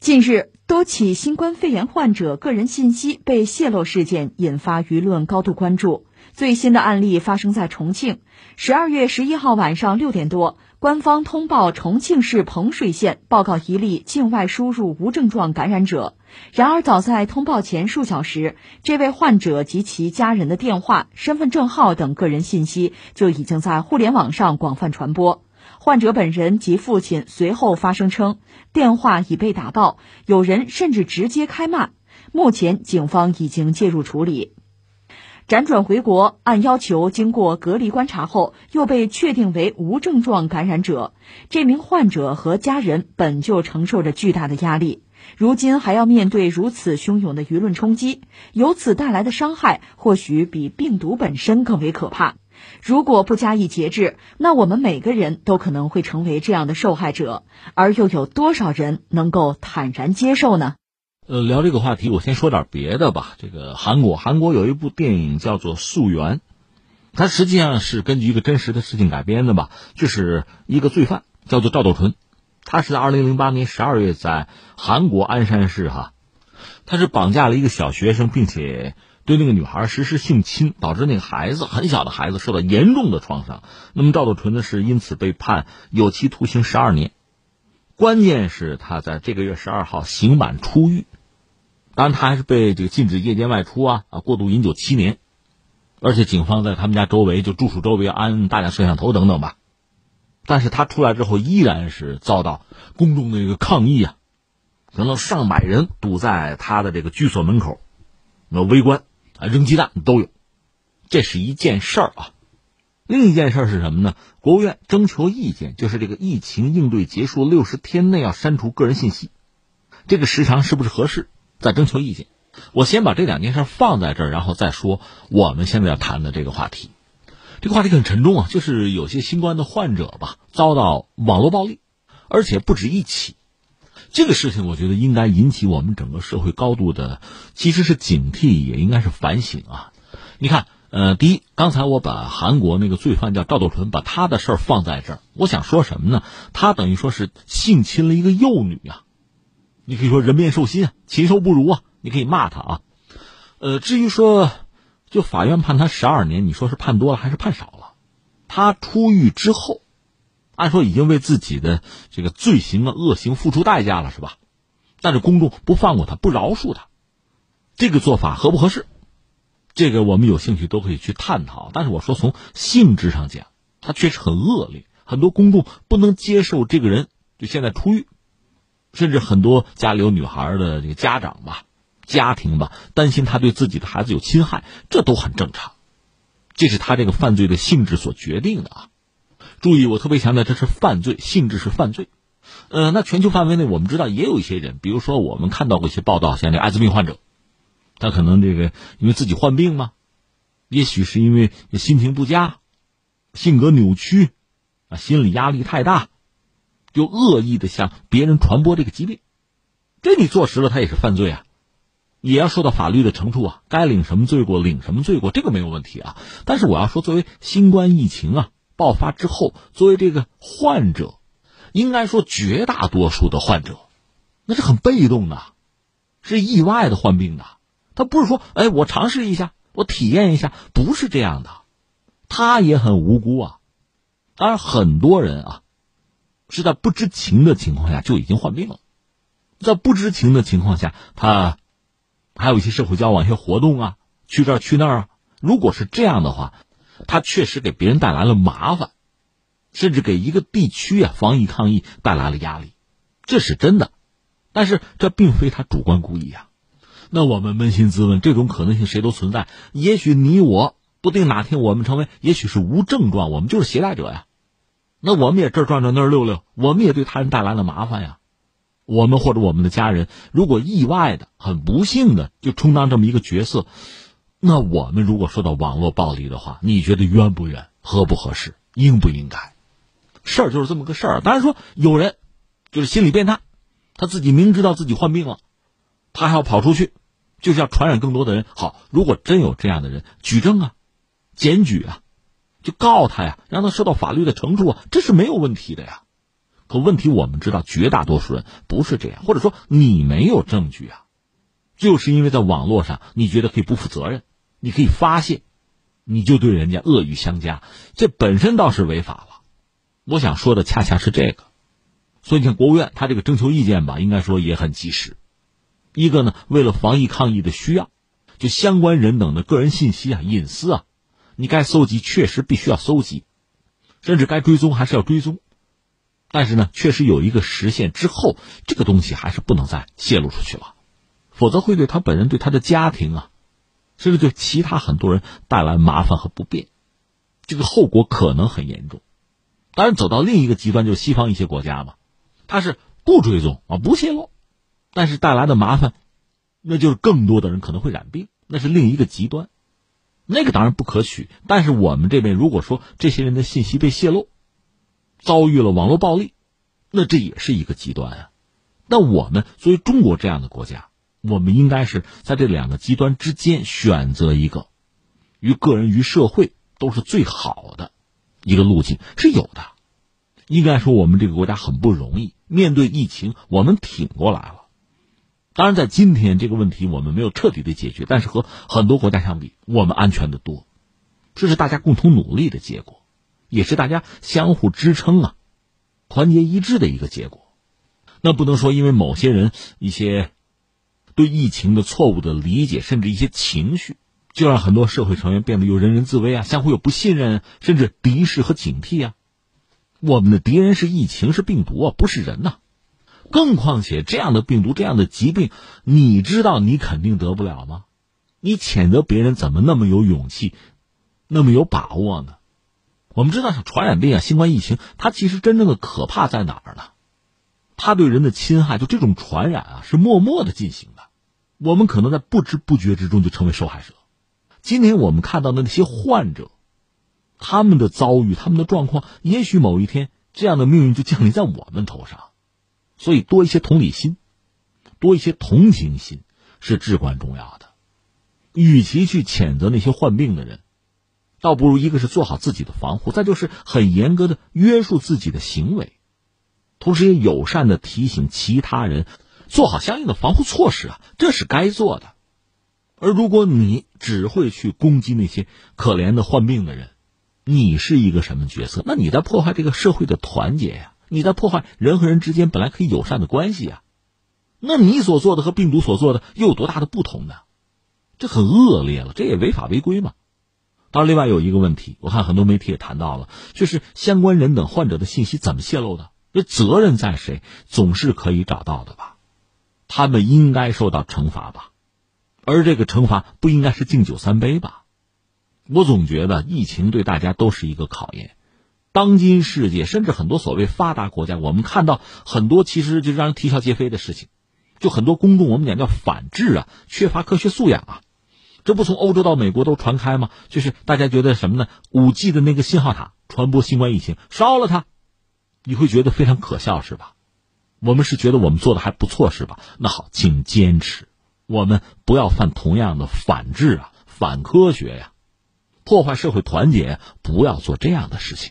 近日，多起新冠肺炎患者个人信息被泄露事件引发舆论高度关注。最新的案例发生在重庆。十二月十一号晚上六点多，官方通报重庆市彭水县报告一例境外输入无症状感染者。然而，早在通报前数小时，这位患者及其家人的电话、身份证号等个人信息就已经在互联网上广泛传播。患者本人及父亲随后发声称，电话已被打爆，有人甚至直接开骂。目前，警方已经介入处理。辗转回国，按要求经过隔离观察后，又被确定为无症状感染者。这名患者和家人本就承受着巨大的压力，如今还要面对如此汹涌的舆论冲击，由此带来的伤害或许比病毒本身更为可怕。如果不加以节制，那我们每个人都可能会成为这样的受害者，而又有多少人能够坦然接受呢？呃，聊这个话题，我先说点别的吧。这个韩国，韩国有一部电影叫做《溯源》，它实际上是根据一个真实的事情改编的吧。就是一个罪犯叫做赵斗淳，他是在二零零八年十二月在韩国鞍山市哈，他是绑架了一个小学生，并且。对那个女孩实施性侵，导致那个孩子很小的孩子受到严重的创伤。那么赵斗淳呢，是因此被判有期徒刑十二年。关键是他在这个月十二号刑满出狱，当然他还是被这个禁止夜间外出啊啊，过度饮酒七年，而且警方在他们家周围就住处周围安大量摄像头等等吧。但是他出来之后依然是遭到公众的一个抗议啊，可能上百人堵在他的这个居所门口，那围观。啊，扔鸡蛋都有，这是一件事儿啊。另一件事儿是什么呢？国务院征求意见，就是这个疫情应对结束六十天内要删除个人信息，这个时长是不是合适？再征求意见。我先把这两件事放在这儿，然后再说我们现在要谈的这个话题。这个话题很沉重啊，就是有些新冠的患者吧，遭到网络暴力，而且不止一起。这个事情，我觉得应该引起我们整个社会高度的，其实是警惕，也应该是反省啊。你看，呃，第一，刚才我把韩国那个罪犯叫赵斗淳，把他的事儿放在这儿，我想说什么呢？他等于说是性侵了一个幼女啊，你可以说人面兽心啊，禽兽不如啊，你可以骂他啊。呃，至于说，就法院判他十二年，你说是判多了还是判少了？他出狱之后。按说已经为自己的这个罪行啊恶行付出代价了，是吧？但是公众不放过他，不饶恕他，这个做法合不合适？这个我们有兴趣都可以去探讨。但是我说从性质上讲，他确实很恶劣，很多公众不能接受这个人就现在出狱，甚至很多家里有女孩的这个家长吧、家庭吧，担心他对自己的孩子有侵害，这都很正常。这是他这个犯罪的性质所决定的啊。注意，我特别强调，这是犯罪性质是犯罪。呃，那全球范围内，我们知道也有一些人，比如说我们看到过一些报道，像这艾滋病患者，他可能这个因为自己患病嘛，也许是因为心情不佳、性格扭曲啊、心理压力太大，就恶意的向别人传播这个疾病，这你坐实了，他也是犯罪啊，也要受到法律的惩处啊，该领什么罪过领什么罪过，这个没有问题啊。但是我要说，作为新冠疫情啊。爆发之后，作为这个患者，应该说绝大多数的患者，那是很被动的，是意外的患病的。他不是说，哎，我尝试一下，我体验一下，不是这样的。他也很无辜啊。当然，很多人啊，是在不知情的情况下就已经患病了，在不知情的情况下，他还有一些社会交往、一些活动啊，去这儿去那儿啊。如果是这样的话。他确实给别人带来了麻烦，甚至给一个地区啊防疫抗疫带来了压力，这是真的。但是这并非他主观故意啊。那我们扪心自问，这种可能性谁都存在。也许你我不定哪天我们成为，也许是无症状，我们就是携带者呀。那我们也这儿转转那儿溜溜，我们也对他人带来了麻烦呀。我们或者我们的家人，如果意外的、很不幸的就充当这么一个角色。那我们如果说到网络暴力的话，你觉得冤不冤、合不合适、应不应该？事儿就是这么个事儿。当然说有人就是心理变态，他自己明知道自己患病了，他还要跑出去，就是要传染更多的人。好，如果真有这样的人，举证啊，检举啊，就告他呀，让他受到法律的惩处啊，这是没有问题的呀。可问题我们知道，绝大多数人不是这样，或者说你没有证据啊，就是因为在网络上你觉得可以不负责任，你可以发泄，你就对人家恶语相加，这本身倒是违法了。我想说的恰恰是这个，所以你看国务院他这个征求意见吧，应该说也很及时。一个呢，为了防疫抗疫的需要，就相关人等的个人信息啊、隐私啊，你该搜集确实必须要搜集，甚至该追踪还是要追踪。但是呢，确实有一个时限之后，这个东西还是不能再泄露出去了，否则会对他本人、对他的家庭啊，甚至对其他很多人带来麻烦和不便，这个后果可能很严重。当然，走到另一个极端，就是西方一些国家嘛，他是不追踪啊，不泄露，但是带来的麻烦，那就是更多的人可能会染病，那是另一个极端，那个当然不可取。但是我们这边如果说这些人的信息被泄露，遭遇了网络暴力，那这也是一个极端啊。那我们作为中国这样的国家，我们应该是在这两个极端之间选择一个，于个人于社会都是最好的一个路径是有的。应该说，我们这个国家很不容易，面对疫情，我们挺过来了。当然，在今天这个问题我们没有彻底的解决，但是和很多国家相比，我们安全的多，这是大家共同努力的结果。也是大家相互支撑啊，团结一致的一个结果。那不能说因为某些人一些对疫情的错误的理解，甚至一些情绪，就让很多社会成员变得又人人自危啊，相互有不信任，甚至敌视和警惕啊。我们的敌人是疫情，是病毒啊，不是人呐。更况且这样的病毒，这样的疾病，你知道你肯定得不了吗？你谴责别人怎么那么有勇气，那么有把握呢？我们知道，像传染病啊、新冠疫情，它其实真正的可怕在哪儿呢？它对人的侵害，就这种传染啊，是默默的进行的。我们可能在不知不觉之中就成为受害者。今天我们看到的那些患者，他们的遭遇、他们的状况，也许某一天这样的命运就降临在我们头上。所以，多一些同理心，多一些同情心，是至关重要的。与其去谴责那些患病的人。倒不如一个是做好自己的防护，再就是很严格的约束自己的行为，同时也友善的提醒其他人做好相应的防护措施啊，这是该做的。而如果你只会去攻击那些可怜的患病的人，你是一个什么角色？那你在破坏这个社会的团结呀，你在破坏人和人之间本来可以友善的关系呀。那你所做的和病毒所做的又有多大的不同呢？这很恶劣了，这也违法违规嘛。当然，另外有一个问题，我看很多媒体也谈到了，就是相关人等患者的信息怎么泄露的？这责任在谁？总是可以找到的吧？他们应该受到惩罚吧？而这个惩罚不应该是敬酒三杯吧？我总觉得疫情对大家都是一个考验。当今世界，甚至很多所谓发达国家，我们看到很多其实就让人啼笑皆非的事情，就很多公众我们讲叫反智啊，缺乏科学素养啊。这不从欧洲到美国都传开吗？就是大家觉得什么呢？五 G 的那个信号塔传播新冠疫情，烧了它，你会觉得非常可笑是吧？我们是觉得我们做的还不错是吧？那好，请坚持，我们不要犯同样的反制啊、反科学呀，破坏社会团结，不要做这样的事情。